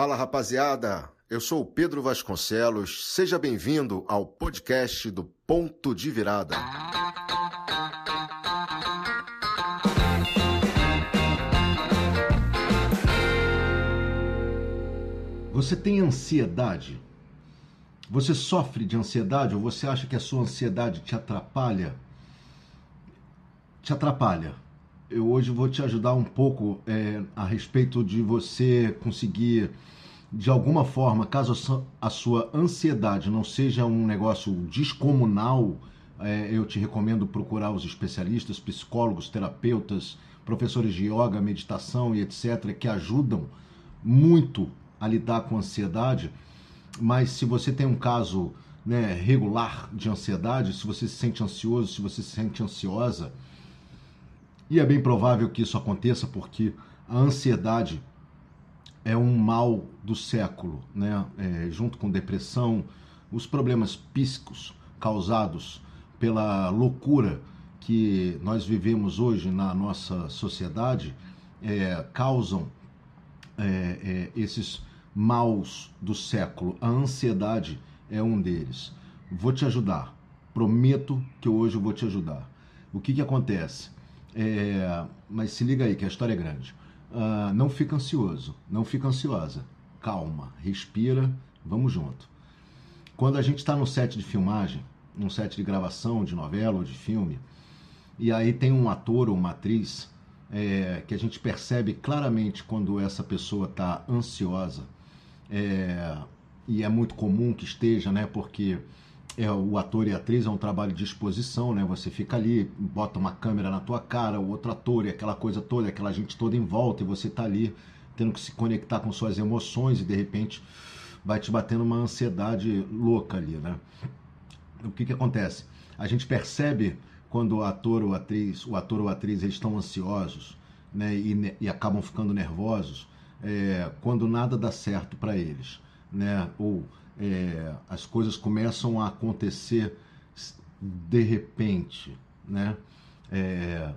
Fala rapaziada, eu sou o Pedro Vasconcelos. Seja bem-vindo ao podcast do Ponto de Virada. Você tem ansiedade? Você sofre de ansiedade ou você acha que a sua ansiedade te atrapalha? Te atrapalha. Eu hoje vou te ajudar um pouco é, a respeito de você conseguir, de alguma forma, caso a sua ansiedade não seja um negócio descomunal, é, eu te recomendo procurar os especialistas, psicólogos, terapeutas, professores de yoga, meditação e etc., que ajudam muito a lidar com ansiedade, mas se você tem um caso né, regular de ansiedade, se você se sente ansioso, se você se sente ansiosa, e é bem provável que isso aconteça porque a ansiedade é um mal do século, né? É, junto com depressão, os problemas psíquicos causados pela loucura que nós vivemos hoje na nossa sociedade é, causam é, é esses maus do século. A ansiedade é um deles. Vou te ajudar. Prometo que hoje eu vou te ajudar. O que, que acontece? É, mas se liga aí, que a história é grande. Uh, não fica ansioso, não fica ansiosa. Calma, respira, vamos junto. Quando a gente está no set de filmagem, num set de gravação de novela ou de filme, e aí tem um ator ou uma atriz é, que a gente percebe claramente quando essa pessoa está ansiosa, é, e é muito comum que esteja, né? Porque é, o ator e a atriz é um trabalho de exposição, né? Você fica ali, bota uma câmera na tua cara, o outro ator e aquela coisa toda, aquela gente toda em volta, e você tá ali tendo que se conectar com suas emoções e de repente vai te batendo uma ansiedade louca ali, né? O que que acontece? A gente percebe quando o ator ou atriz, o ator ou atriz, eles estão ansiosos, né? E, e acabam ficando nervosos é, quando nada dá certo para eles, né? Ou é, as coisas começam a acontecer de repente, né? É,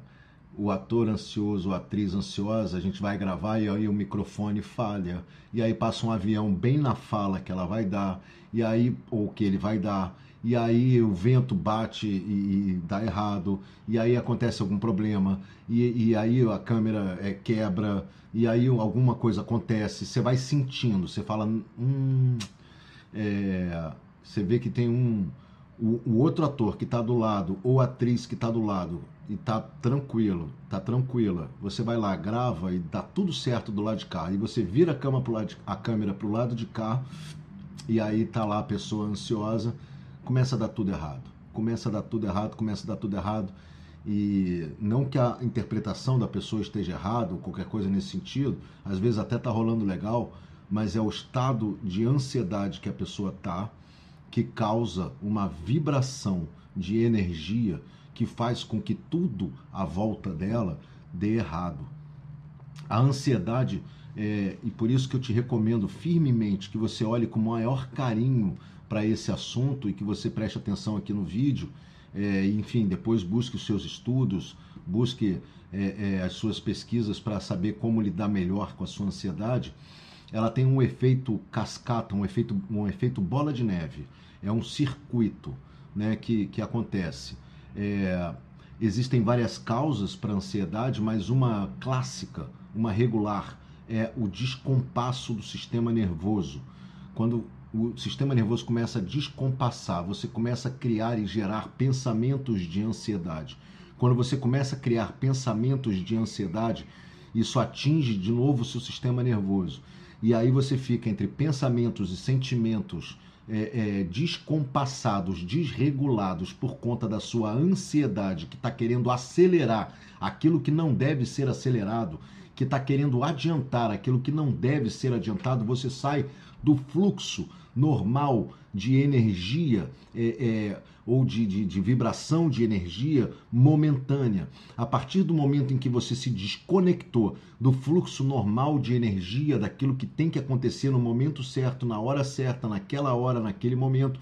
o ator ansioso, a atriz ansiosa, a gente vai gravar e aí o microfone falha, e aí passa um avião bem na fala que ela vai dar, e aí, ou que ele vai dar, e aí o vento bate e, e dá errado, e aí acontece algum problema, e, e aí a câmera é, quebra, e aí alguma coisa acontece, você vai sentindo, você fala, hum, é, você vê que tem um, o, o outro ator que está do lado, ou atriz que está do lado, e tá tranquilo, tá tranquila. Você vai lá, grava e dá tudo certo do lado de cá. E você vira a, cama pro lado de, a câmera pro lado de cá, e aí tá lá a pessoa ansiosa começa a dar tudo errado. Começa a dar tudo errado, começa a dar tudo errado. E não que a interpretação da pessoa esteja errada ou qualquer coisa nesse sentido, às vezes até está rolando legal, mas é o estado de ansiedade que a pessoa está que causa uma vibração de energia que faz com que tudo à volta dela dê errado. A ansiedade, é, e por isso que eu te recomendo firmemente que você olhe com o maior carinho para esse assunto e que você preste atenção aqui no vídeo. É, enfim, depois busque os seus estudos, busque é, é, as suas pesquisas para saber como lidar melhor com a sua ansiedade. Ela tem um efeito cascata, um efeito, um efeito bola de neve. É um circuito né, que, que acontece. É, existem várias causas para a ansiedade, mas uma clássica, uma regular, é o descompasso do sistema nervoso. Quando o sistema nervoso começa a descompassar, você começa a criar e gerar pensamentos de ansiedade. Quando você começa a criar pensamentos de ansiedade, isso atinge de novo o seu sistema nervoso. E aí você fica entre pensamentos e sentimentos é, é, descompassados, desregulados por conta da sua ansiedade, que está querendo acelerar aquilo que não deve ser acelerado. que está querendo adiantar aquilo que não deve ser adiantado, você sai do fluxo normal de energia é, é, ou de, de, de, vibração de energia momentânea. A partir do momento em que você se desconectou do fluxo normal de energia, daquilo que tem que acontecer no momento certo, na hora certa, naquela hora, naquele momento,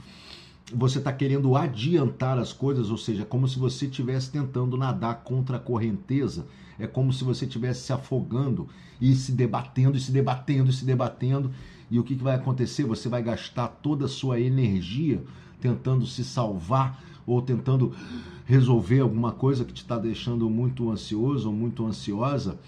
você está querendo adiantar as coisas, ou seja, como se você estivesse tentando nadar contra a correnteza, é como se você estivesse se afogando e se debatendo, e se debatendo, e se debatendo. E o que, que vai acontecer? Você vai gastar toda a sua energia tentando se salvar ou tentando resolver alguma coisa que te está deixando muito ansioso ou muito ansiosa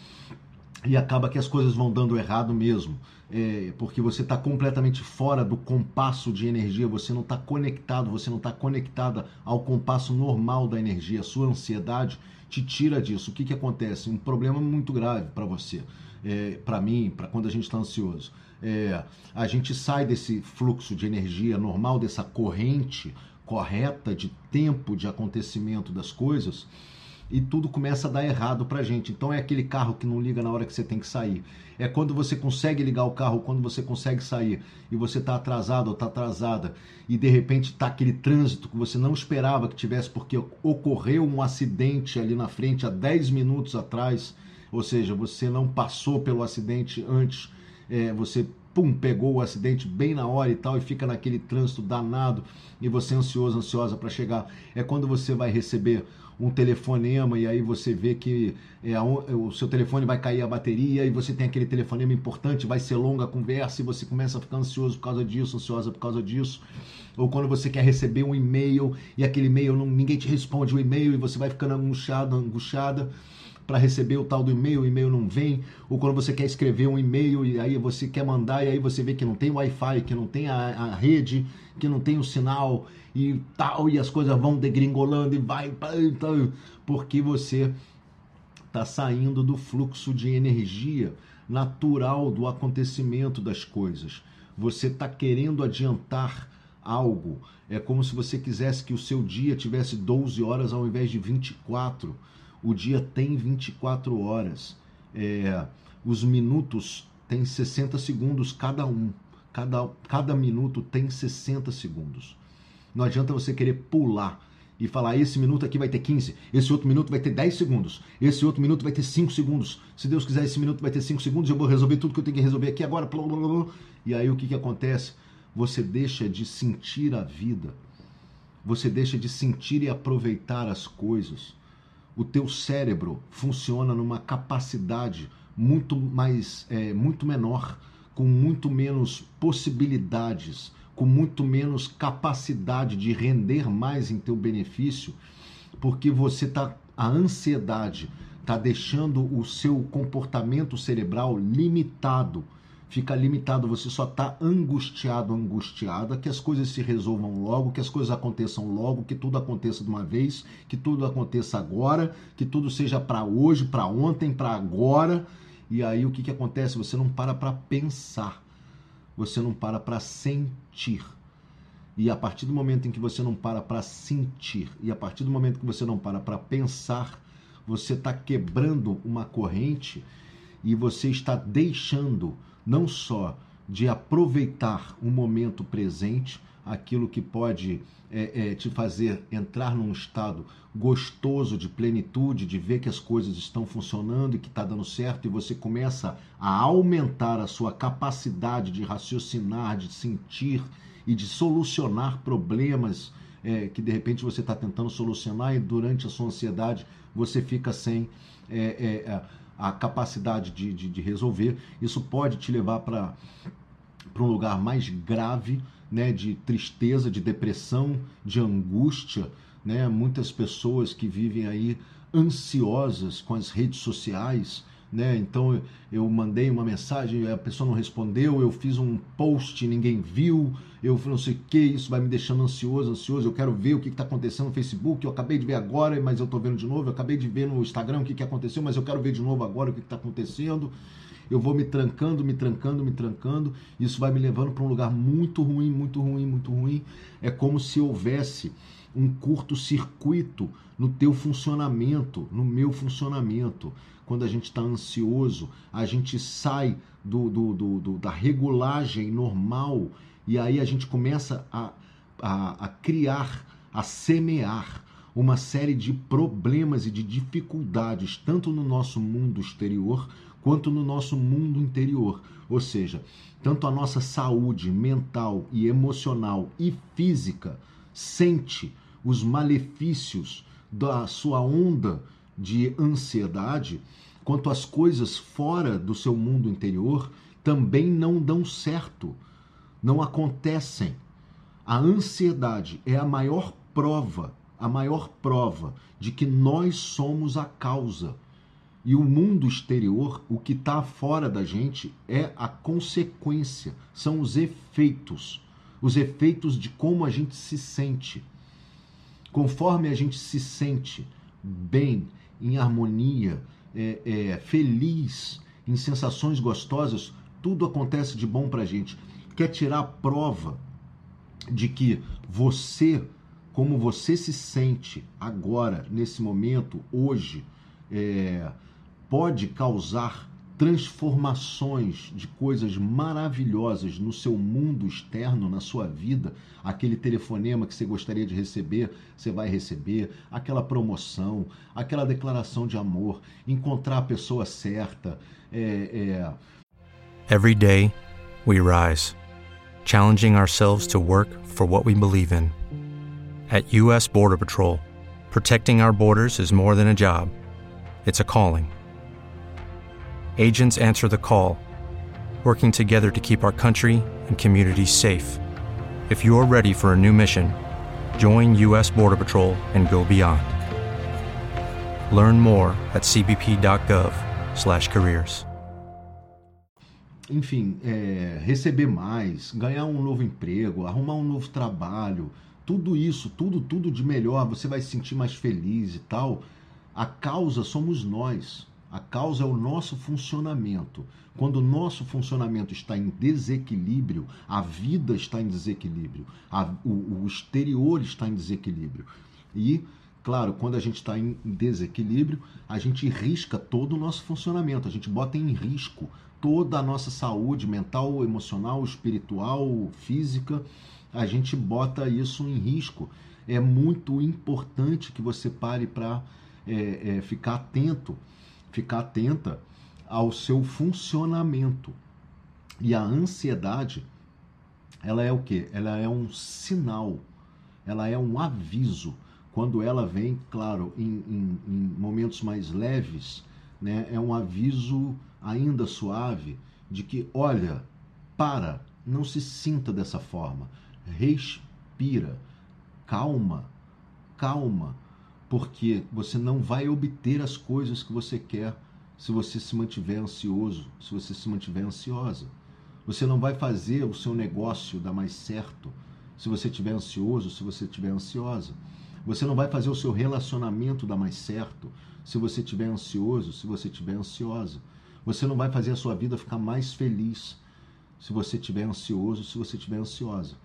e acaba que as coisas vão dando errado mesmo, é, porque você está completamente fora do compasso de energia, você não está conectado, você não está conectada ao compasso normal da energia, a sua ansiedade te tira disso. O que, que acontece? Um problema muito grave para você, é, para mim, para quando a gente está ansioso. É, a gente sai desse fluxo de energia normal, dessa corrente correta de tempo de acontecimento das coisas e tudo começa a dar errado pra gente. Então é aquele carro que não liga na hora que você tem que sair. É quando você consegue ligar o carro, quando você consegue sair e você tá atrasado ou tá atrasada e de repente tá aquele trânsito que você não esperava que tivesse porque ocorreu um acidente ali na frente há 10 minutos atrás, ou seja, você não passou pelo acidente antes, é, você pum, pegou o acidente bem na hora e tal, e fica naquele trânsito danado, e você ansioso, ansiosa para chegar. É quando você vai receber um telefonema e aí você vê que é, o seu telefone vai cair a bateria e você tem aquele telefonema importante, vai ser longa a conversa e você começa a ficar ansioso por causa disso, ansiosa por causa disso. Ou quando você quer receber um e-mail e aquele e-mail, não, ninguém te responde o e-mail e você vai ficando angustiado, angustiada para receber o tal do e-mail, o e-mail não vem, ou quando você quer escrever um e-mail e aí você quer mandar e aí você vê que não tem Wi-Fi, que não tem a, a rede, que não tem o sinal e tal, e as coisas vão degringolando e vai, porque você está saindo do fluxo de energia natural do acontecimento das coisas. Você está querendo adiantar algo. É como se você quisesse que o seu dia tivesse 12 horas ao invés de 24 o dia tem 24 horas. É, os minutos têm 60 segundos cada um. Cada, cada minuto tem 60 segundos. Não adianta você querer pular e falar: esse minuto aqui vai ter 15, esse outro minuto vai ter 10 segundos, esse outro minuto vai ter 5 segundos. Se Deus quiser, esse minuto vai ter 5 segundos, eu vou resolver tudo que eu tenho que resolver aqui agora. Blá, blá, blá. E aí o que, que acontece? Você deixa de sentir a vida, você deixa de sentir e aproveitar as coisas o teu cérebro funciona numa capacidade muito mais, é, muito menor, com muito menos possibilidades, com muito menos capacidade de render mais em teu benefício, porque você tá a ansiedade está deixando o seu comportamento cerebral limitado fica limitado, você só está angustiado, angustiada, que as coisas se resolvam logo, que as coisas aconteçam logo, que tudo aconteça de uma vez, que tudo aconteça agora, que tudo seja para hoje, para ontem, para agora. E aí o que, que acontece? Você não para para pensar, você não para para sentir. E a partir do momento em que você não para para sentir, e a partir do momento que você não para para pensar, você está quebrando uma corrente e você está deixando não só de aproveitar o momento presente, aquilo que pode é, é, te fazer entrar num estado gostoso de plenitude, de ver que as coisas estão funcionando e que está dando certo, e você começa a aumentar a sua capacidade de raciocinar, de sentir e de solucionar problemas é, que de repente você está tentando solucionar e durante a sua ansiedade você fica sem é, é, a capacidade de, de, de resolver, isso pode te levar para um lugar mais grave, né, de tristeza, de depressão, de angústia, né? Muitas pessoas que vivem aí ansiosas com as redes sociais, né? Então eu mandei uma mensagem, a pessoa não respondeu, eu fiz um post, ninguém viu, eu não sei o que, isso vai me deixando ansioso, ansioso, eu quero ver o que está acontecendo no Facebook, eu acabei de ver agora, mas eu estou vendo de novo, eu acabei de ver no Instagram o que, que aconteceu, mas eu quero ver de novo agora o que está acontecendo. Eu vou me trancando, me trancando, me trancando, isso vai me levando para um lugar muito ruim, muito ruim, muito ruim. É como se houvesse um curto-circuito no teu funcionamento, no meu funcionamento. Quando a gente está ansioso, a gente sai do, do, do, do, da regulagem normal e aí a gente começa a, a, a criar, a semear uma série de problemas e de dificuldades, tanto no nosso mundo exterior quanto no nosso mundo interior. Ou seja, tanto a nossa saúde mental e emocional e física sente os malefícios da sua onda de ansiedade, quanto as coisas fora do seu mundo interior também não dão certo, não acontecem. A ansiedade é a maior prova, a maior prova de que nós somos a causa e o mundo exterior, o que está fora da gente, é a consequência, são os efeitos. Os efeitos de como a gente se sente. Conforme a gente se sente bem, em harmonia, é, é, feliz, em sensações gostosas, tudo acontece de bom para a gente. Quer tirar a prova de que você, como você se sente agora, nesse momento, hoje, é, pode causar transformações de coisas maravilhosas no seu mundo externo, na sua vida. Aquele telefonema que você gostaria de receber, você vai receber. Aquela promoção, aquela declaração de amor, encontrar a pessoa certa. É, é... Every day we rise, challenging ourselves to work for what we believe in. At U.S. Border Patrol, protecting our borders is more than a job, it's a calling. Agents answer the call, working together to keep our country and communities safe. If you're ready for a new mission, join U.S. Border Patrol and go beyond. Learn more at cbp.gov/careers. Enfim, é, receber mais, ganhar um novo emprego, arrumar um novo trabalho, tudo isso, tudo, tudo de melhor, você vai se sentir mais feliz e tal. A causa somos nós. A causa é o nosso funcionamento. Quando o nosso funcionamento está em desequilíbrio, a vida está em desequilíbrio, a, o, o exterior está em desequilíbrio. E, claro, quando a gente está em desequilíbrio, a gente risca todo o nosso funcionamento, a gente bota em risco toda a nossa saúde mental, emocional, espiritual, física, a gente bota isso em risco. É muito importante que você pare para é, é, ficar atento ficar atenta ao seu funcionamento. E a ansiedade, ela é o que? Ela é um sinal, ela é um aviso. Quando ela vem, claro, em, em, em momentos mais leves, né, é um aviso ainda suave de que, olha, para, não se sinta dessa forma, respira, calma, calma, porque você não vai obter as coisas que você quer se você se mantiver ansioso, se você se mantiver ansiosa. Você não vai fazer o seu negócio dar mais certo se você estiver ansioso, se você estiver ansiosa. Você não vai fazer o seu relacionamento dar mais certo se você estiver ansioso, se você estiver ansiosa. Você não vai fazer a sua vida ficar mais feliz se você estiver ansioso, se você estiver ansiosa.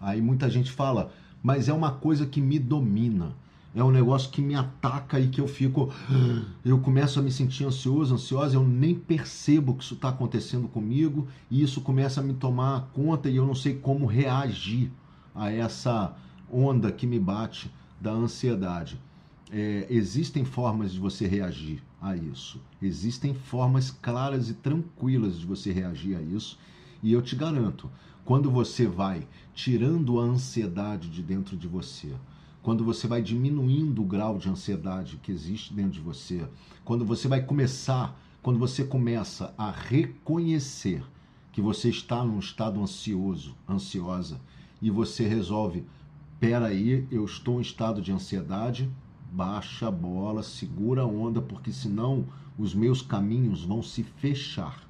Aí muita gente fala, mas é uma coisa que me domina é um negócio que me ataca e que eu fico. Eu começo a me sentir ansioso, ansiosa, eu nem percebo que isso está acontecendo comigo e isso começa a me tomar conta e eu não sei como reagir a essa onda que me bate da ansiedade. É, existem formas de você reagir a isso. Existem formas claras e tranquilas de você reagir a isso. E eu te garanto, quando você vai tirando a ansiedade de dentro de você, quando você vai diminuindo o grau de ansiedade que existe dentro de você, quando você vai começar, quando você começa a reconhecer que você está num estado ansioso, ansiosa, e você resolve, peraí, eu estou em estado de ansiedade, baixa a bola, segura a onda, porque senão os meus caminhos vão se fechar.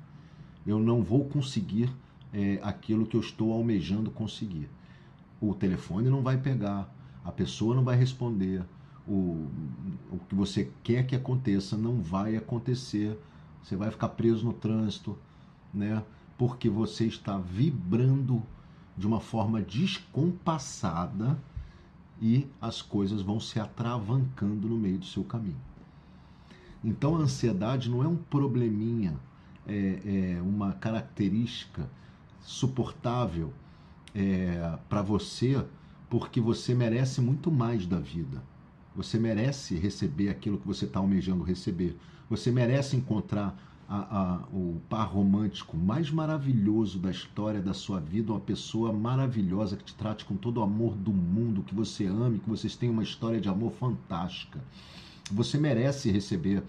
Eu não vou conseguir é, aquilo que eu estou almejando conseguir. O telefone não vai pegar, a pessoa não vai responder, o, o que você quer que aconteça não vai acontecer, você vai ficar preso no trânsito, né? Porque você está vibrando de uma forma descompassada e as coisas vão se atravancando no meio do seu caminho. Então a ansiedade não é um probleminha, é, é uma característica suportável é, para você, porque você merece muito mais da vida. Você merece receber aquilo que você está almejando receber. Você merece encontrar a, a, o par romântico mais maravilhoso da história da sua vida, uma pessoa maravilhosa que te trate com todo o amor do mundo, que você ame, que vocês tenham uma história de amor fantástica. Você merece receber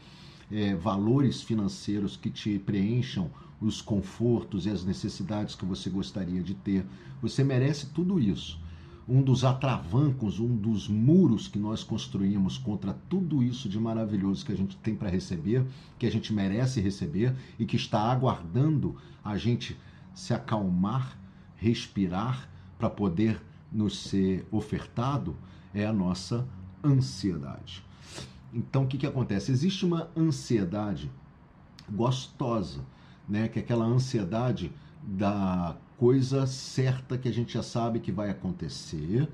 é, valores financeiros que te preencham os confortos e as necessidades que você gostaria de ter. Você merece tudo isso. Um dos atravancos, um dos muros que nós construímos contra tudo isso de maravilhoso que a gente tem para receber, que a gente merece receber e que está aguardando a gente se acalmar, respirar para poder nos ser ofertado, é a nossa ansiedade. Então, o que, que acontece? Existe uma ansiedade gostosa, né? que é aquela ansiedade da coisa certa que a gente já sabe que vai acontecer,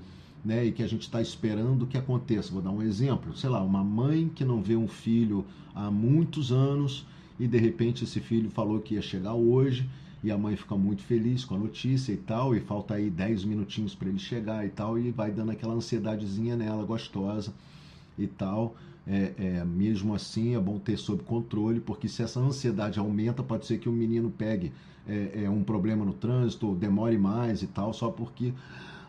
né? E que a gente está esperando que aconteça. Vou dar um exemplo, sei lá, uma mãe que não vê um filho há muitos anos e de repente esse filho falou que ia chegar hoje e a mãe fica muito feliz com a notícia e tal, e falta aí 10 minutinhos para ele chegar e tal, e vai dando aquela ansiedadezinha nela, gostosa e tal é, é, mesmo assim é bom ter sob controle, porque se essa ansiedade aumenta, pode ser que o menino pegue é, é, um problema no trânsito, demore mais e tal, só porque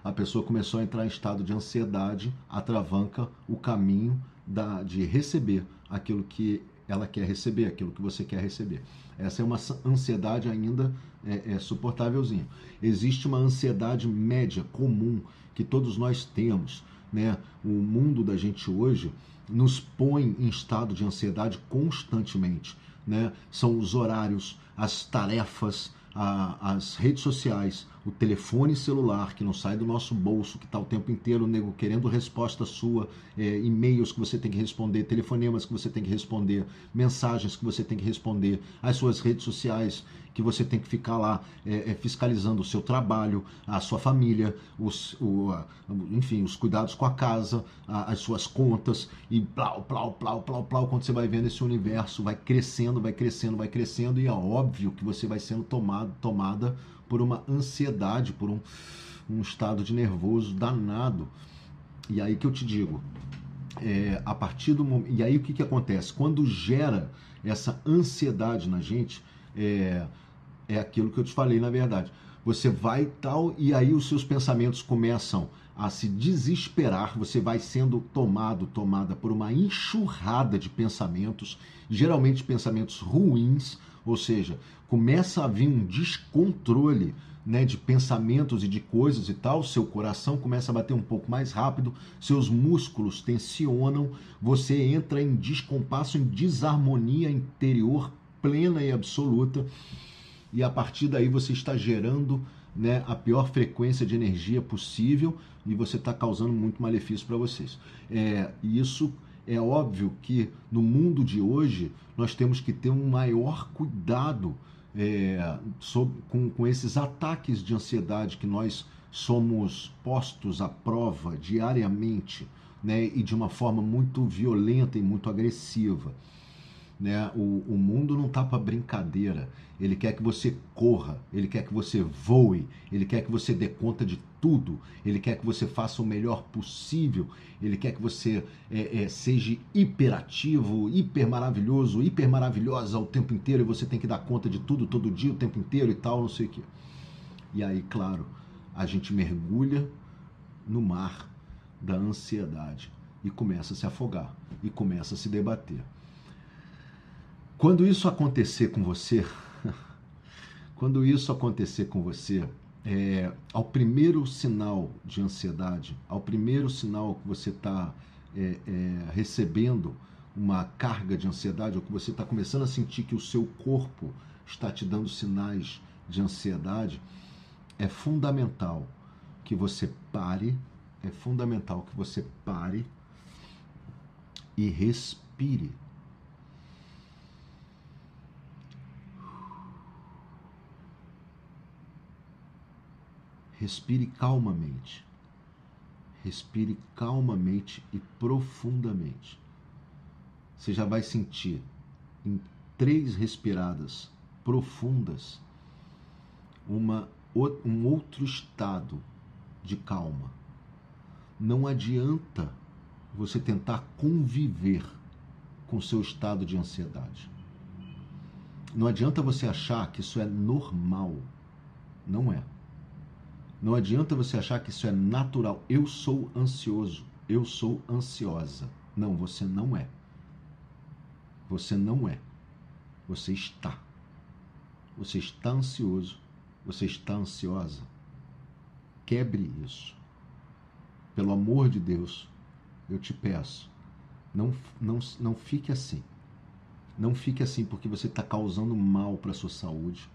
a pessoa começou a entrar em estado de ansiedade, atravanca o caminho da, de receber aquilo que ela quer receber, aquilo que você quer receber. Essa é uma ansiedade ainda é, é, suportávelzinha. Existe uma ansiedade média, comum, que todos nós temos. Né? O mundo da gente hoje nos põe em estado de ansiedade constantemente. Né? São os horários, as tarefas, a, as redes sociais, o telefone celular que não sai do nosso bolso, que está o tempo inteiro nego, querendo resposta sua, é, e-mails que você tem que responder, telefonemas que você tem que responder, mensagens que você tem que responder, as suas redes sociais que você tem que ficar lá é, é, fiscalizando o seu trabalho, a sua família, os, o, enfim, os cuidados com a casa, a, as suas contas, e plau, plau, plau, plau, plau, quando você vai vendo esse universo, vai crescendo, vai crescendo, vai crescendo, e é óbvio que você vai sendo tomado, tomada por uma ansiedade, por um, um estado de nervoso danado. E aí que eu te digo, é, a partir do momento. E aí o que, que acontece? Quando gera essa ansiedade na gente, é, é aquilo que eu te falei na verdade. Você vai tal, e aí os seus pensamentos começam a se desesperar, você vai sendo tomado, tomada por uma enxurrada de pensamentos, geralmente pensamentos ruins, ou seja, começa a vir um descontrole né, de pensamentos e de coisas e tal, seu coração começa a bater um pouco mais rápido, seus músculos tensionam, você entra em descompasso, em desarmonia interior plena e absoluta, e a partir daí você está gerando né, a pior frequência de energia possível e você está causando muito malefício para vocês. É, isso é óbvio que no mundo de hoje nós temos que ter um maior cuidado é, sobre, com, com esses ataques de ansiedade que nós somos postos à prova diariamente né, e de uma forma muito violenta e muito agressiva. Né? O, o mundo não está para brincadeira. Ele quer que você corra, ele quer que você voe, ele quer que você dê conta de tudo, ele quer que você faça o melhor possível, ele quer que você é, é, seja hiperativo, hiper maravilhoso, hiper maravilhosa o tempo inteiro e você tem que dar conta de tudo todo dia, o tempo inteiro e tal, não sei o que. E aí, claro, a gente mergulha no mar da ansiedade e começa a se afogar e começa a se debater. Quando isso acontecer com você, quando isso acontecer com você, é, ao primeiro sinal de ansiedade, ao primeiro sinal que você está é, é, recebendo uma carga de ansiedade, ou que você está começando a sentir que o seu corpo está te dando sinais de ansiedade, é fundamental que você pare, é fundamental que você pare e respire Respire calmamente. Respire calmamente e profundamente. Você já vai sentir em três respiradas profundas uma, um outro estado de calma. Não adianta você tentar conviver com seu estado de ansiedade. Não adianta você achar que isso é normal. Não é. Não adianta você achar que isso é natural. Eu sou ansioso. Eu sou ansiosa. Não, você não é. Você não é. Você está. Você está ansioso. Você está ansiosa. Quebre isso. Pelo amor de Deus, eu te peço, não, não, não fique assim. Não fique assim porque você está causando mal para a sua saúde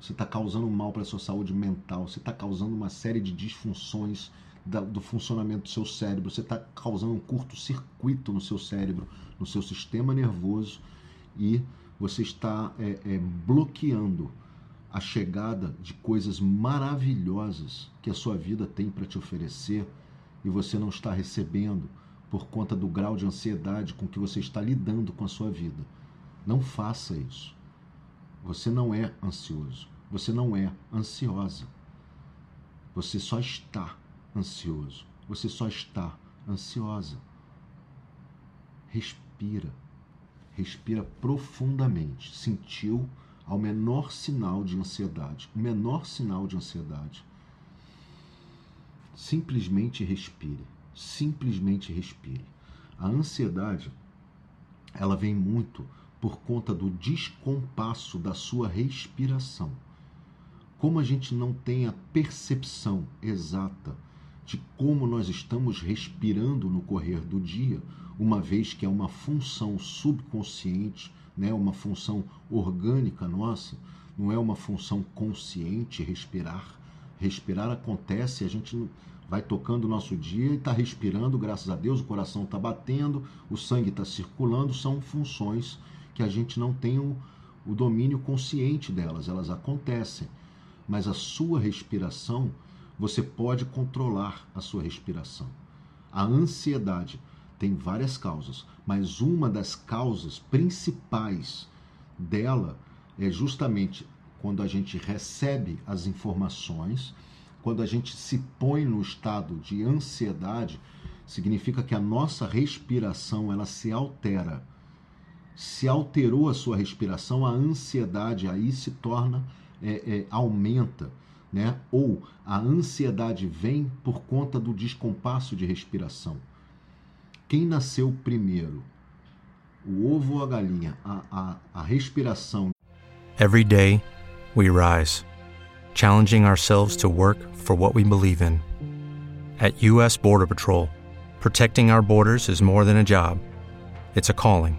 você está causando mal para a sua saúde mental, você está causando uma série de disfunções da, do funcionamento do seu cérebro, você está causando um curto-circuito no seu cérebro, no seu sistema nervoso e você está é, é, bloqueando a chegada de coisas maravilhosas que a sua vida tem para te oferecer e você não está recebendo por conta do grau de ansiedade com que você está lidando com a sua vida. Não faça isso. Você não é ansioso. Você não é ansiosa. Você só está ansioso. Você só está ansiosa. Respira. Respira profundamente. Sentiu ao menor sinal de ansiedade, o menor sinal de ansiedade. Simplesmente respire. Simplesmente respire. A ansiedade, ela vem muito por conta do descompasso da sua respiração. Como a gente não tem a percepção exata de como nós estamos respirando no correr do dia, uma vez que é uma função subconsciente, né, uma função orgânica nossa, não é uma função consciente respirar. Respirar acontece, a gente vai tocando o nosso dia e está respirando, graças a Deus, o coração está batendo, o sangue está circulando, são funções que a gente não tem o, o domínio consciente delas, elas acontecem. Mas a sua respiração, você pode controlar a sua respiração. A ansiedade tem várias causas, mas uma das causas principais dela é justamente quando a gente recebe as informações, quando a gente se põe no estado de ansiedade, significa que a nossa respiração ela se altera se alterou a sua respiração, a ansiedade aí se torna, é, é, aumenta, né? Ou a ansiedade vem por conta do descompasso de respiração. Quem nasceu primeiro, o ovo ou a galinha? A, a, a respiração. Every day we rise, challenging ourselves to work for what we believe in. At U.S. Border Patrol, protecting our borders is more than a job; it's a calling.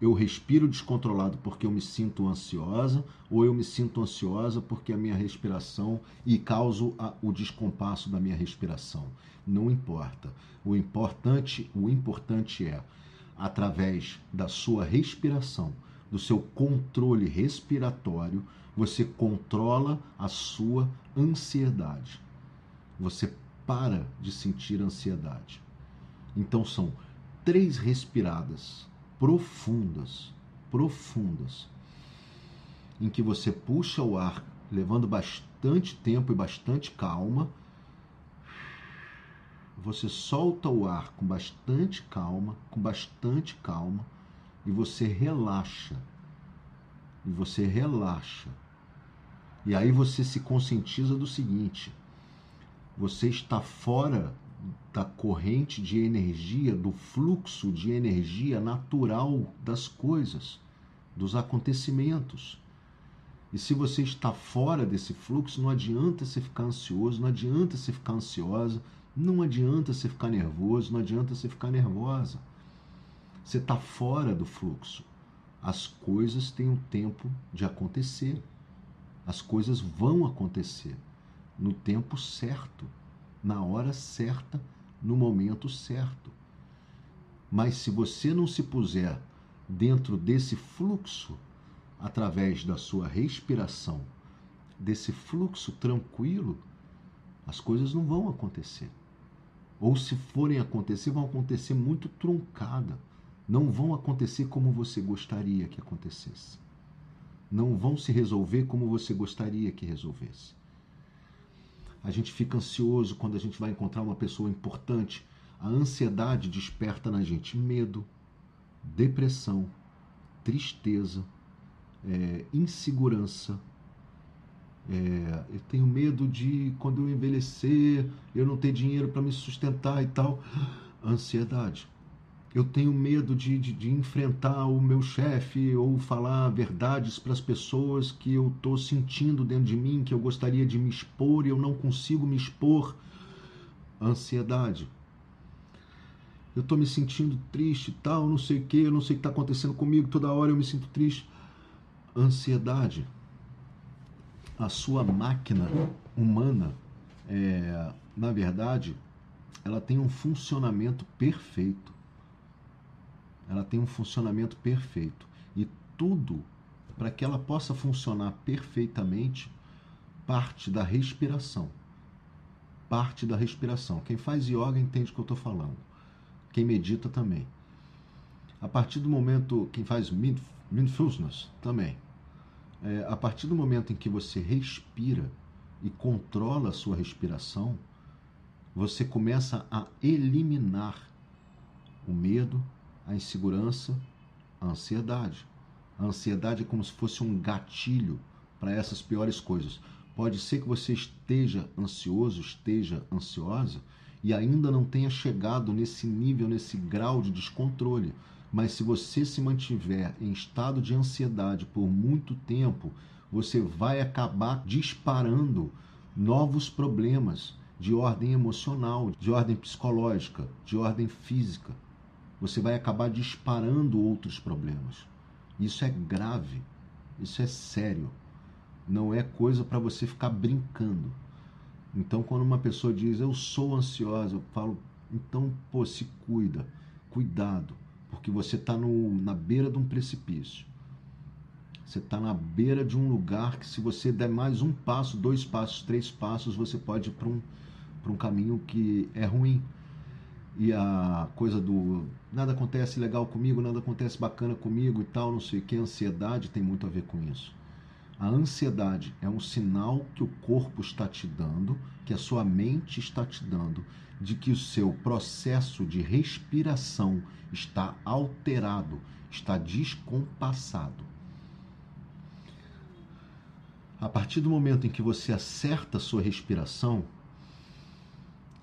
Eu respiro descontrolado porque eu me sinto ansiosa, ou eu me sinto ansiosa porque a minha respiração e causo a, o descompasso da minha respiração. Não importa. O importante, o importante é através da sua respiração, do seu controle respiratório, você controla a sua ansiedade. Você para de sentir ansiedade. Então são três respiradas profundas, profundas, em que você puxa o ar, levando bastante tempo e bastante calma. Você solta o ar com bastante calma, com bastante calma, e você relaxa. E você relaxa. E aí você se conscientiza do seguinte: você está fora da corrente de energia, do fluxo de energia natural das coisas, dos acontecimentos. E se você está fora desse fluxo, não adianta você ficar ansioso, não adianta você ficar ansiosa, não adianta você ficar nervoso, não adianta você ficar nervosa. Você está fora do fluxo. As coisas têm um tempo de acontecer. As coisas vão acontecer no tempo certo, na hora certa, no momento certo. Mas se você não se puser dentro desse fluxo, através da sua respiração, desse fluxo tranquilo, as coisas não vão acontecer. Ou se forem acontecer, vão acontecer muito truncada. Não vão acontecer como você gostaria que acontecesse não vão se resolver como você gostaria que resolvesse. A gente fica ansioso quando a gente vai encontrar uma pessoa importante. A ansiedade desperta na gente medo, depressão, tristeza, é, insegurança. É, eu tenho medo de, quando eu envelhecer, eu não ter dinheiro para me sustentar e tal. Ansiedade eu tenho medo de, de, de enfrentar o meu chefe ou falar verdades para as pessoas que eu estou sentindo dentro de mim, que eu gostaria de me expor e eu não consigo me expor. Ansiedade. Eu estou me sentindo triste e tal, não sei o que, não sei o que está acontecendo comigo, toda hora eu me sinto triste. Ansiedade. A sua máquina humana, é, na verdade, ela tem um funcionamento perfeito ela tem um funcionamento perfeito. E tudo, para que ela possa funcionar perfeitamente, parte da respiração. Parte da respiração. Quem faz yoga entende o que eu estou falando. Quem medita também. A partir do momento, quem faz mindfulness também. É, a partir do momento em que você respira e controla a sua respiração, você começa a eliminar o medo, a insegurança, a ansiedade. A ansiedade é como se fosse um gatilho para essas piores coisas. Pode ser que você esteja ansioso, esteja ansiosa e ainda não tenha chegado nesse nível, nesse grau de descontrole. Mas se você se mantiver em estado de ansiedade por muito tempo, você vai acabar disparando novos problemas de ordem emocional, de ordem psicológica, de ordem física você vai acabar disparando outros problemas. Isso é grave, isso é sério. Não é coisa para você ficar brincando. Então, quando uma pessoa diz eu sou ansiosa, eu falo, então, pô, se cuida, cuidado, porque você está na beira de um precipício. Você está na beira de um lugar que, se você der mais um passo, dois passos, três passos, você pode ir para um, um caminho que é ruim e a coisa do nada acontece legal comigo, nada acontece bacana comigo e tal, não sei o que, a ansiedade tem muito a ver com isso. A ansiedade é um sinal que o corpo está te dando, que a sua mente está te dando, de que o seu processo de respiração está alterado, está descompassado. A partir do momento em que você acerta a sua respiração,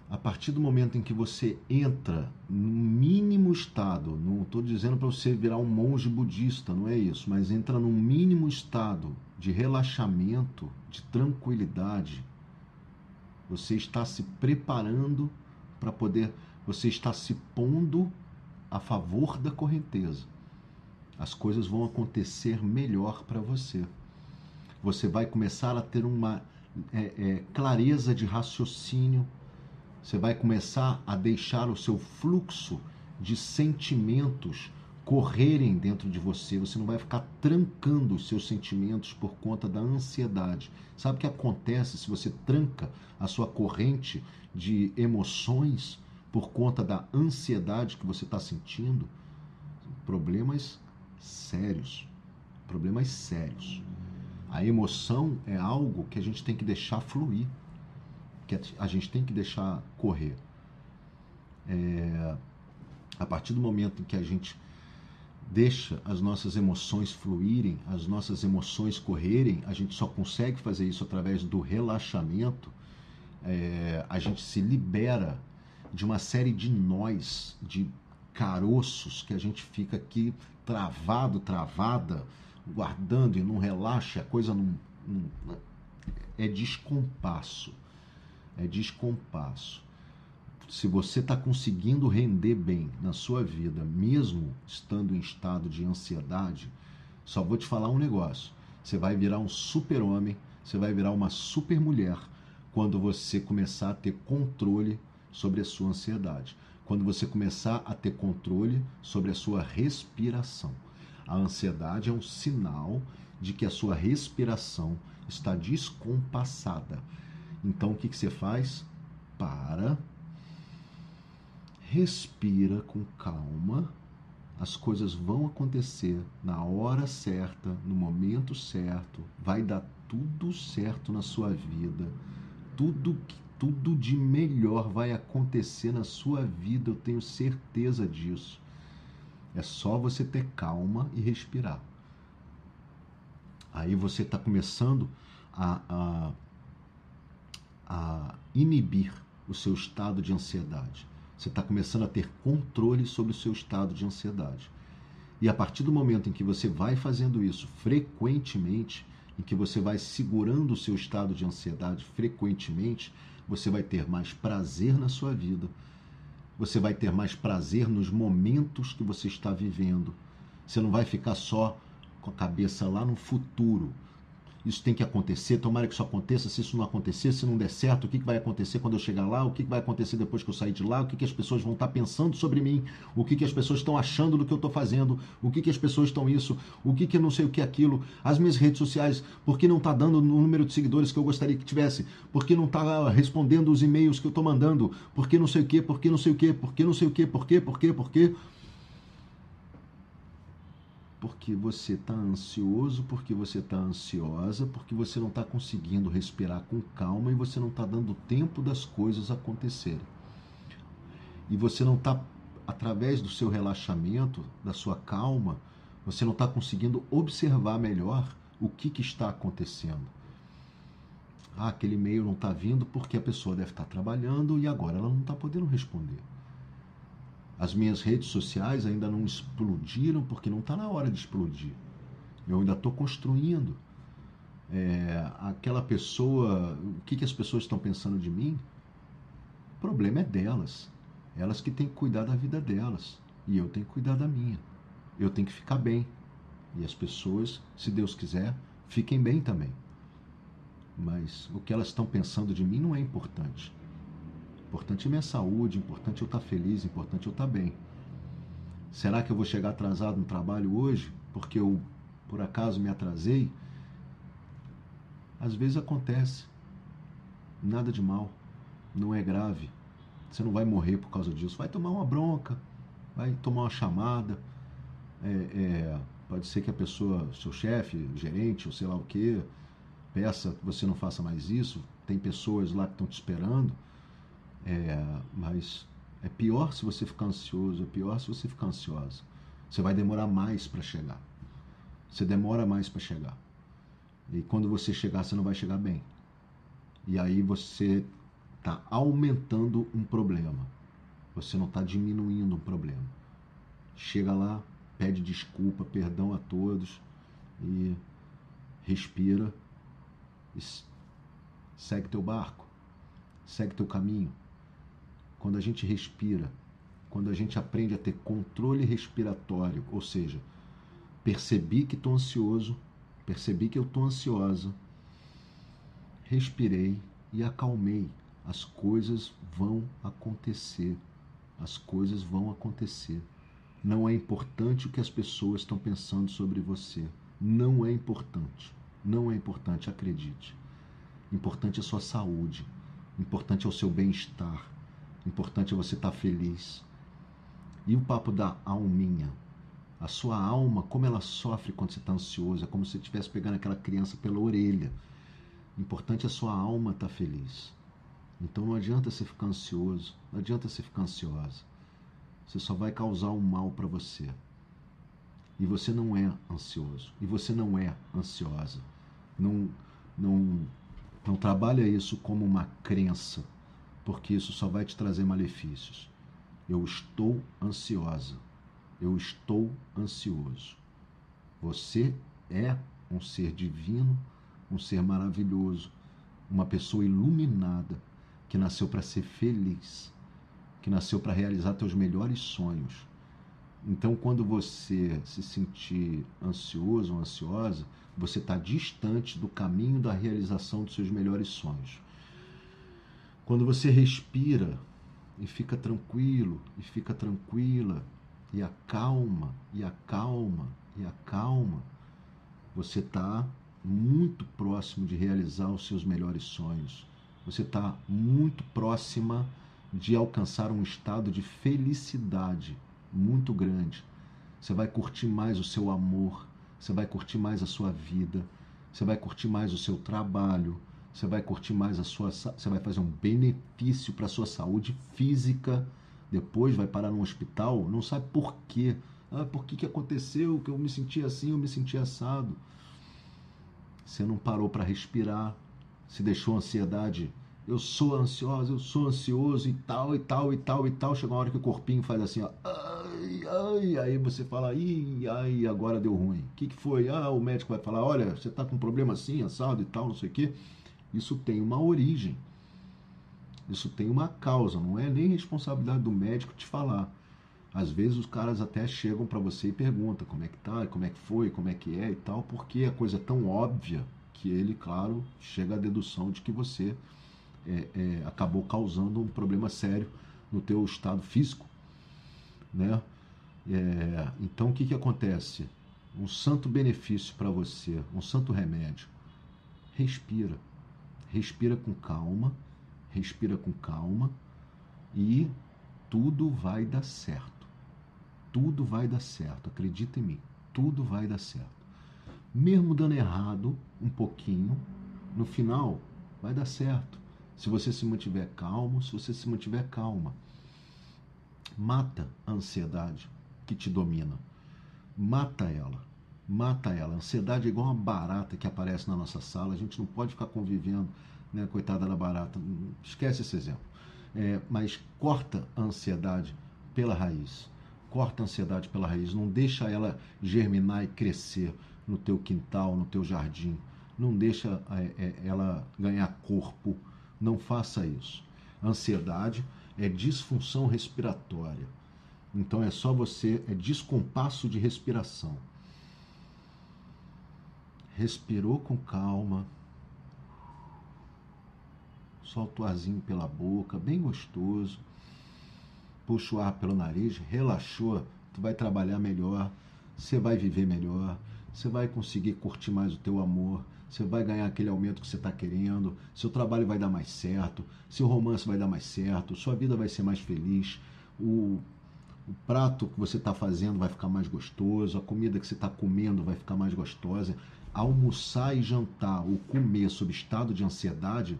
a partir do momento em que você entra no mínimo estado, não estou dizendo para você virar um monge budista, não é isso, mas entra num mínimo estado de relaxamento, de tranquilidade, você está se preparando para poder, você está se pondo a favor da correnteza. As coisas vão acontecer melhor para você. Você vai começar a ter uma é, é, clareza de raciocínio você vai começar a deixar o seu fluxo de sentimentos correrem dentro de você. Você não vai ficar trancando os seus sentimentos por conta da ansiedade. Sabe o que acontece se você tranca a sua corrente de emoções por conta da ansiedade que você está sentindo? Problemas sérios. Problemas sérios. A emoção é algo que a gente tem que deixar fluir que a gente tem que deixar correr. É, a partir do momento em que a gente deixa as nossas emoções fluírem, as nossas emoções correrem, a gente só consegue fazer isso através do relaxamento, é, a gente se libera de uma série de nós, de caroços que a gente fica aqui travado, travada, guardando e não relaxa, a coisa não, não é descompasso. É descompasso. Se você está conseguindo render bem na sua vida, mesmo estando em estado de ansiedade, só vou te falar um negócio. Você vai virar um super-homem, você vai virar uma super-mulher quando você começar a ter controle sobre a sua ansiedade. Quando você começar a ter controle sobre a sua respiração. A ansiedade é um sinal de que a sua respiração está descompassada. Então o que, que você faz? Para, respira com calma, as coisas vão acontecer na hora certa, no momento certo, vai dar tudo certo na sua vida, tudo tudo de melhor vai acontecer na sua vida, eu tenho certeza disso. É só você ter calma e respirar. Aí você está começando a, a, a inibir o seu estado de ansiedade. Você está começando a ter controle sobre o seu estado de ansiedade. E a partir do momento em que você vai fazendo isso frequentemente, em que você vai segurando o seu estado de ansiedade frequentemente, você vai ter mais prazer na sua vida, você vai ter mais prazer nos momentos que você está vivendo. Você não vai ficar só com a cabeça lá no futuro, isso tem que acontecer, tomara que isso aconteça, se isso não acontecer, se não der certo, o que, vai acontecer quando eu chegar lá, o que, vai acontecer depois que eu sair de lá, o que, as pessoas vão estar pensando sobre mim, o que, as pessoas estão achando do que eu estou fazendo, o que, as pessoas estão isso, o que, que não sei o que aquilo, as minhas redes sociais, por que não está dando o número de seguidores que eu gostaria que tivesse, por que não está respondendo os e-mails que eu estou mandando, por que não sei o que, por que não sei o que, por que não sei o que, por que, por que, por que, porque você está ansioso, porque você está ansiosa, porque você não está conseguindo respirar com calma e você não está dando tempo das coisas acontecerem. E você não está, através do seu relaxamento, da sua calma, você não está conseguindo observar melhor o que, que está acontecendo. Ah, aquele e-mail não está vindo porque a pessoa deve estar tá trabalhando e agora ela não está podendo responder. As minhas redes sociais ainda não explodiram porque não está na hora de explodir. Eu ainda estou construindo. É, aquela pessoa, o que, que as pessoas estão pensando de mim? O problema é delas. Elas que têm que cuidar da vida delas. E eu tenho que cuidar da minha. Eu tenho que ficar bem. E as pessoas, se Deus quiser, fiquem bem também. Mas o que elas estão pensando de mim não é importante. Importante é minha saúde, importante eu estar feliz, importante eu estar bem. Será que eu vou chegar atrasado no trabalho hoje porque eu por acaso me atrasei? Às vezes acontece. Nada de mal. Não é grave. Você não vai morrer por causa disso. Vai tomar uma bronca, vai tomar uma chamada. É, é, pode ser que a pessoa, seu chefe, gerente, ou sei lá o que, peça que você não faça mais isso. Tem pessoas lá que estão te esperando. É, mas é pior se você ficar ansioso, é pior se você ficar ansiosa. Você vai demorar mais para chegar. Você demora mais para chegar. E quando você chegar, você não vai chegar bem. E aí você está aumentando um problema. Você não está diminuindo um problema. Chega lá, pede desculpa, perdão a todos e respira e segue teu barco, segue teu caminho quando a gente respira, quando a gente aprende a ter controle respiratório, ou seja, percebi que estou ansioso, percebi que eu estou ansiosa, respirei e acalmei. As coisas vão acontecer. As coisas vão acontecer. Não é importante o que as pessoas estão pensando sobre você. Não é importante. Não é importante, acredite. Importante é a sua saúde. Importante é o seu bem-estar. Importante é você estar tá feliz. E o papo da alminha. A sua alma, como ela sofre quando você está ansioso, é como se você estivesse pegando aquela criança pela orelha. Importante é a sua alma estar tá feliz. Então não adianta você ficar ansioso, não adianta você ficar ansiosa. Você só vai causar um mal para você. E você não é ansioso. E você não é ansiosa. Não, não, não trabalha isso como uma crença, porque isso só vai te trazer malefícios. Eu estou ansiosa. Eu estou ansioso. Você é um ser divino, um ser maravilhoso, uma pessoa iluminada que nasceu para ser feliz, que nasceu para realizar teus melhores sonhos. Então, quando você se sentir ansioso ou ansiosa, você está distante do caminho da realização dos seus melhores sonhos. Quando você respira e fica tranquilo, e fica tranquila, e acalma, e acalma, e acalma, você está muito próximo de realizar os seus melhores sonhos. Você está muito próxima de alcançar um estado de felicidade muito grande. Você vai curtir mais o seu amor, você vai curtir mais a sua vida, você vai curtir mais o seu trabalho, você vai curtir mais a sua, você vai fazer um benefício para a sua saúde física. Depois vai parar no hospital, não sabe por quê. Ah, por que, que aconteceu? Que eu me senti assim, eu me senti assado. Você não parou para respirar, se deixou ansiedade. Eu sou ansiosa, eu sou ansioso e tal, e tal, e tal, e tal. Chega uma hora que o corpinho faz assim, ó. Ai, ai, aí você fala, ai, ai, agora deu ruim. O que, que foi? Ah, o médico vai falar, olha, você tá com um problema assim, assado e tal, não sei o quê. Isso tem uma origem. Isso tem uma causa, não é nem responsabilidade do médico te falar. Às vezes os caras até chegam para você e perguntam como é que tá, como é que foi, como é que é e tal, porque a coisa é tão óbvia que ele, claro, chega à dedução de que você é, é, acabou causando um problema sério no teu estado físico, né? É, então o que, que acontece? Um santo benefício para você, um santo remédio. Respira, respira com calma, respira com calma e tudo vai dar certo tudo vai dar certo, acredita em mim, tudo vai dar certo. Mesmo dando errado um pouquinho, no final vai dar certo. Se você se mantiver calmo, se você se mantiver calma. Mata a ansiedade que te domina. Mata ela. Mata ela. A ansiedade é igual uma barata que aparece na nossa sala. A gente não pode ficar convivendo, né? Coitada da barata. Esquece esse exemplo. É, mas corta a ansiedade pela raiz corta a ansiedade pela raiz, não deixa ela germinar e crescer no teu quintal, no teu jardim. Não deixa é, é, ela ganhar corpo. Não faça isso. Ansiedade é disfunção respiratória. Então é só você, é descompasso de respiração. Respirou com calma. Solta o arzinho pela boca, bem gostoso puxa o ar pelo nariz, relaxou, tu vai trabalhar melhor, você vai viver melhor, você vai conseguir curtir mais o teu amor, você vai ganhar aquele aumento que você está querendo, seu trabalho vai dar mais certo, seu romance vai dar mais certo, sua vida vai ser mais feliz, o, o prato que você está fazendo vai ficar mais gostoso, a comida que você está comendo vai ficar mais gostosa. Almoçar e jantar ou comer sob estado de ansiedade,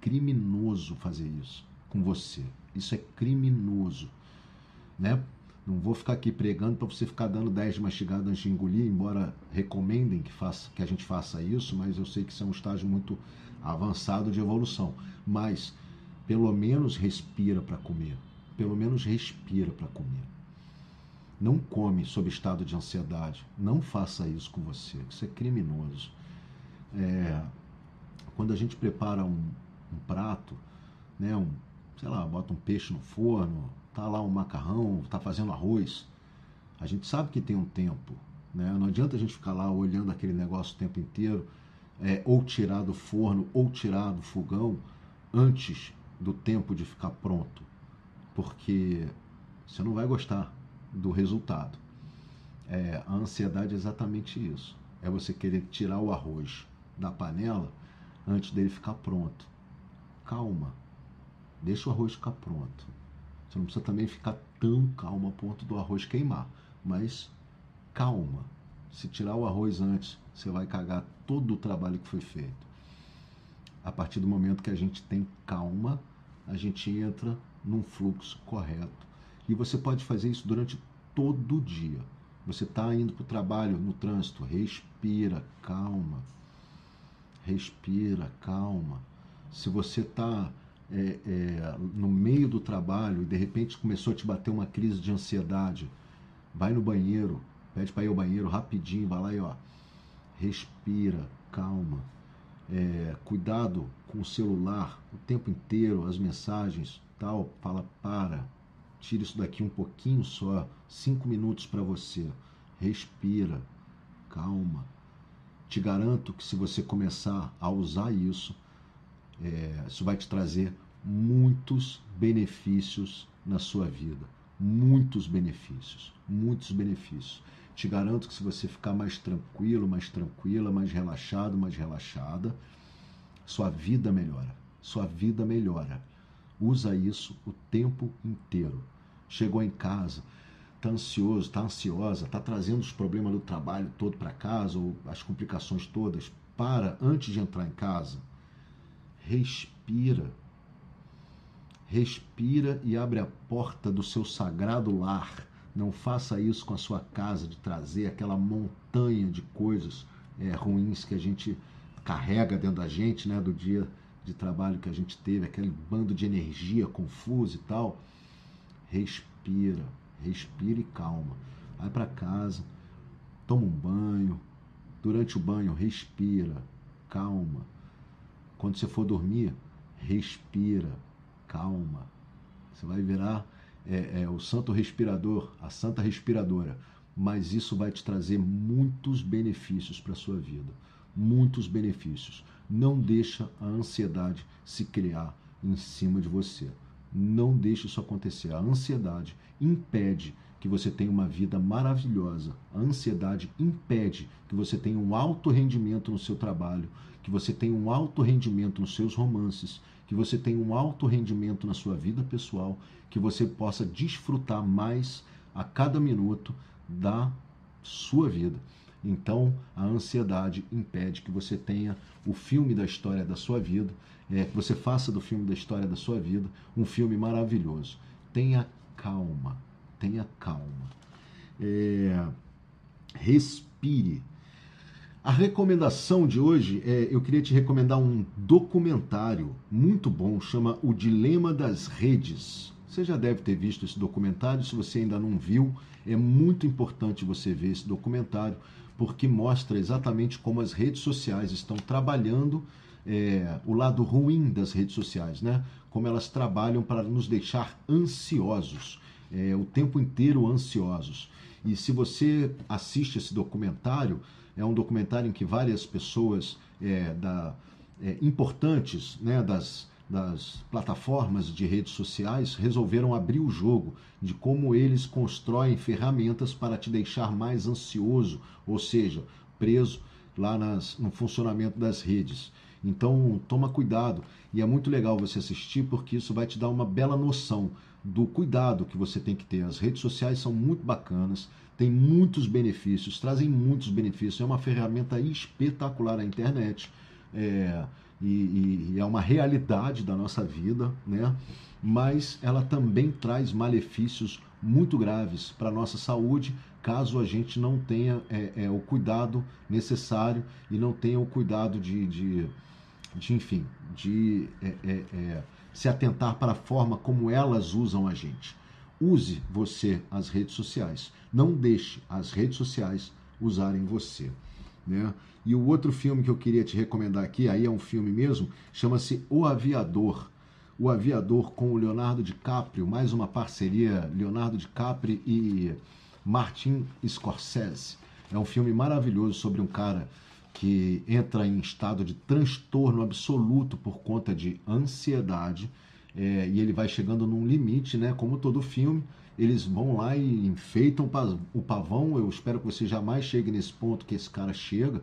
criminoso fazer isso com você. Isso é criminoso, né? Não vou ficar aqui pregando para você ficar dando 10 mastigadas antes de engolir, embora recomendem que, faça, que a gente faça isso, mas eu sei que isso é um estágio muito avançado de evolução. Mas pelo menos respira para comer. Pelo menos respira para comer. Não come sob estado de ansiedade. Não faça isso com você. Isso é criminoso. É, quando a gente prepara um, um prato, né, um, sei lá, bota um peixe no forno, tá lá um macarrão, tá fazendo arroz. A gente sabe que tem um tempo, né? Não adianta a gente ficar lá olhando aquele negócio o tempo inteiro, é, ou tirar do forno, ou tirar do fogão antes do tempo de ficar pronto, porque você não vai gostar do resultado. É, a ansiedade é exatamente isso. É você querer tirar o arroz da panela antes dele ficar pronto. Calma, Deixa o arroz ficar pronto. Você não precisa também ficar tão calmo a ponto do arroz queimar. Mas calma. Se tirar o arroz antes, você vai cagar todo o trabalho que foi feito. A partir do momento que a gente tem calma, a gente entra num fluxo correto. E você pode fazer isso durante todo o dia. Você está indo para o trabalho no trânsito, respira, calma. Respira, calma. Se você está é, é, no meio do trabalho e de repente começou a te bater uma crise de ansiedade, vai no banheiro, pede para ir ao banheiro rapidinho, vai lá e ó, respira, calma. É, cuidado com o celular o tempo inteiro, as mensagens, tal, fala para, tira isso daqui um pouquinho só, cinco minutos para você, respira, calma. Te garanto que se você começar a usar isso, é, isso vai te trazer muitos benefícios na sua vida. Muitos benefícios, muitos benefícios. Te garanto que se você ficar mais tranquilo, mais tranquila, mais relaxado, mais relaxada, sua vida melhora. Sua vida melhora. Usa isso o tempo inteiro. Chegou em casa, está ansioso, está ansiosa, está trazendo os problemas do trabalho todo para casa, ou as complicações todas, para antes de entrar em casa, respira. Respira e abre a porta do seu sagrado lar. Não faça isso com a sua casa, de trazer aquela montanha de coisas é, ruins que a gente carrega dentro da gente, né, do dia de trabalho que a gente teve, aquele bando de energia confusa e tal. Respira, respira e calma. Vai para casa, toma um banho. Durante o banho, respira, calma. Quando você for dormir, respira, calma. Você vai virar é, é, o santo respirador, a santa respiradora. Mas isso vai te trazer muitos benefícios para a sua vida. Muitos benefícios. Não deixa a ansiedade se criar em cima de você. Não deixe isso acontecer. A ansiedade impede que você tenha uma vida maravilhosa. A ansiedade impede que você tenha um alto rendimento no seu trabalho, que você tenha um alto rendimento nos seus romances, que você tenha um alto rendimento na sua vida pessoal, que você possa desfrutar mais a cada minuto da sua vida. Então, a ansiedade impede que você tenha o filme da história da sua vida, é, que você faça do filme da história da sua vida um filme maravilhoso. Tenha calma, tenha calma. É, respire. A recomendação de hoje é, eu queria te recomendar um documentário muito bom, chama O Dilema das Redes. Você já deve ter visto esse documentário, se você ainda não viu, é muito importante você ver esse documentário, porque mostra exatamente como as redes sociais estão trabalhando é, o lado ruim das redes sociais, né? Como elas trabalham para nos deixar ansiosos, é, o tempo inteiro ansiosos. E se você assiste esse documentário, é um documentário em que várias pessoas é, da, é, importantes né, das, das plataformas de redes sociais resolveram abrir o jogo de como eles constroem ferramentas para te deixar mais ansioso, ou seja, preso lá nas, no funcionamento das redes. Então, toma cuidado e é muito legal você assistir porque isso vai te dar uma bela noção do cuidado que você tem que ter. As redes sociais são muito bacanas, tem muitos benefícios, trazem muitos benefícios. É uma ferramenta espetacular a internet. É, e, e, é uma realidade da nossa vida, né? Mas ela também traz malefícios muito graves para a nossa saúde, caso a gente não tenha é, é, o cuidado necessário e não tenha o cuidado de, de, de enfim, de é, é, é se atentar para a forma como elas usam a gente. Use você as redes sociais. Não deixe as redes sociais usarem você. Né? E o outro filme que eu queria te recomendar aqui, aí é um filme mesmo, chama-se O Aviador. O Aviador com o Leonardo DiCaprio, mais uma parceria Leonardo DiCaprio e Martin Scorsese. É um filme maravilhoso sobre um cara que entra em estado de transtorno absoluto por conta de ansiedade é, e ele vai chegando num limite, né? Como todo filme, eles vão lá e enfeitam o pavão. Eu espero que você jamais chegue nesse ponto que esse cara chega,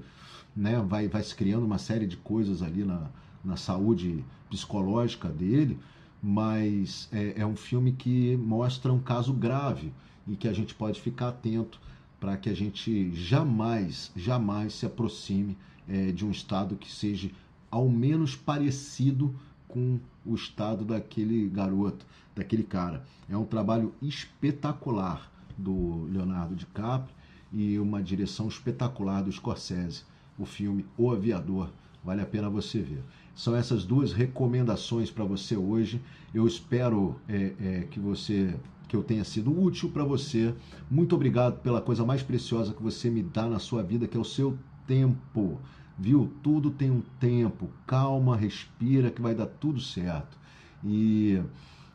né? Vai, vai se criando uma série de coisas ali na, na saúde psicológica dele, mas é, é um filme que mostra um caso grave e que a gente pode ficar atento para que a gente jamais, jamais se aproxime é, de um estado que seja ao menos parecido com o estado daquele garoto, daquele cara. É um trabalho espetacular do Leonardo DiCaprio e uma direção espetacular do Scorsese. O filme O Aviador. Vale a pena você ver. São essas duas recomendações para você hoje. Eu espero é, é, que você que eu tenha sido útil para você. Muito obrigado pela coisa mais preciosa que você me dá na sua vida, que é o seu tempo. Viu? Tudo tem um tempo. Calma, respira, que vai dar tudo certo. E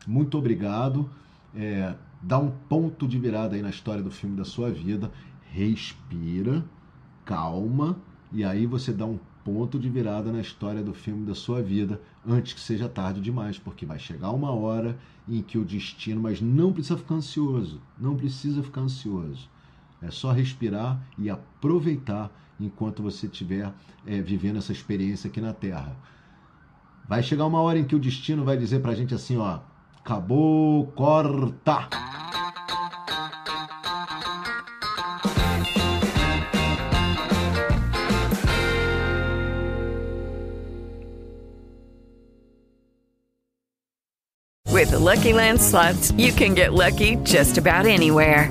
muito obrigado. É, dá um ponto de virada aí na história do filme da sua vida. Respira, calma, e aí você dá um ponto de virada na história do filme da sua vida antes que seja tarde demais, porque vai chegar uma hora em que o destino, mas não precisa ficar ansioso, não precisa ficar ansioso. É só respirar e aproveitar enquanto você estiver é, vivendo essa experiência aqui na Terra. Vai chegar uma hora em que o destino vai dizer pra gente assim, ó, acabou, corta! With the Lucky Land slots, you can get lucky just about anywhere.